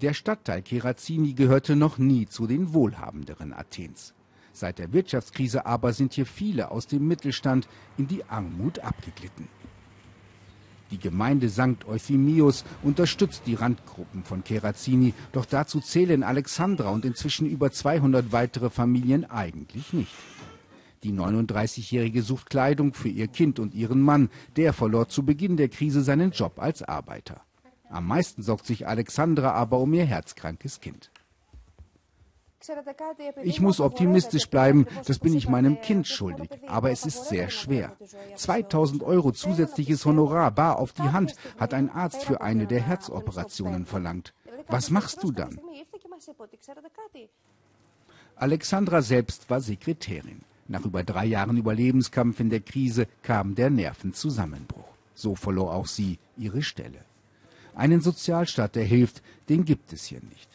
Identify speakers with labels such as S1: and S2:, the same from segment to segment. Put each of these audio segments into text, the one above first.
S1: Der Stadtteil Kerazini gehörte noch nie zu den wohlhabenderen Athens. Seit der Wirtschaftskrise aber sind hier viele aus dem Mittelstand in die Armut abgeglitten. Die Gemeinde St. Euphemius unterstützt die Randgruppen von Kerazini, doch dazu zählen Alexandra und inzwischen über 200 weitere Familien eigentlich nicht. Die 39-Jährige sucht Kleidung für ihr Kind und ihren Mann. Der verlor zu Beginn der Krise seinen Job als Arbeiter. Am meisten sorgt sich Alexandra aber um ihr herzkrankes Kind. Ich muss optimistisch bleiben, das bin ich meinem Kind schuldig, aber es ist sehr schwer. 2000 Euro zusätzliches Honorar bar auf die Hand hat ein Arzt für eine der Herzoperationen verlangt. Was machst du dann? Alexandra selbst war Sekretärin. Nach über drei Jahren Überlebenskampf in der Krise kam der Nervenzusammenbruch. So verlor auch sie ihre Stelle. Einen Sozialstaat, der hilft, den gibt es hier nicht.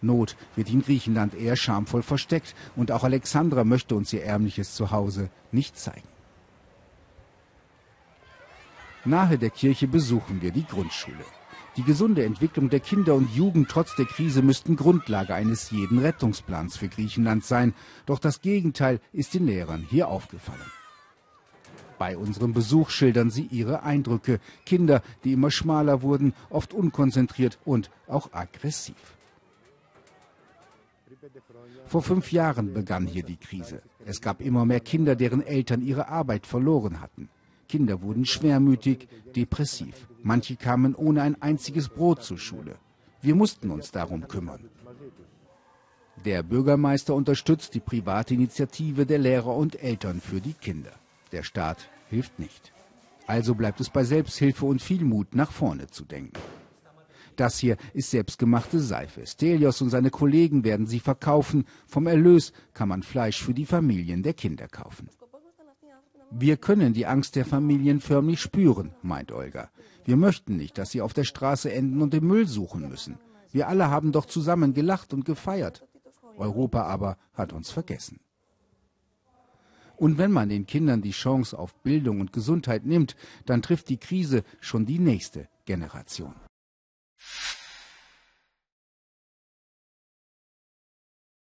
S1: Not wird in Griechenland eher schamvoll versteckt und auch Alexandra möchte uns ihr ärmliches Zuhause nicht zeigen. Nahe der Kirche besuchen wir die Grundschule. Die gesunde Entwicklung der Kinder und Jugend trotz der Krise müssten Grundlage eines jeden Rettungsplans für Griechenland sein. Doch das Gegenteil ist den Lehrern hier aufgefallen. Bei unserem Besuch schildern sie ihre Eindrücke. Kinder, die immer schmaler wurden, oft unkonzentriert und auch aggressiv. Vor fünf Jahren begann hier die Krise. Es gab immer mehr Kinder, deren Eltern ihre Arbeit verloren hatten. Kinder wurden schwermütig, depressiv. Manche kamen ohne ein einziges Brot zur Schule. Wir mussten uns darum kümmern. Der Bürgermeister unterstützt die private Initiative der Lehrer und Eltern für die Kinder. Der Staat hilft nicht. Also bleibt es bei Selbsthilfe und viel Mut, nach vorne zu denken. Das hier ist selbstgemachte Seife. Stelios und seine Kollegen werden sie verkaufen. Vom Erlös kann man Fleisch für die Familien der Kinder kaufen. Wir können die Angst der Familien förmlich spüren, meint Olga. Wir möchten nicht, dass sie auf der Straße enden und den Müll suchen müssen. Wir alle haben doch zusammen gelacht und gefeiert. Europa aber hat uns vergessen. Und wenn man den Kindern die Chance auf Bildung und Gesundheit nimmt, dann trifft die Krise schon die nächste Generation.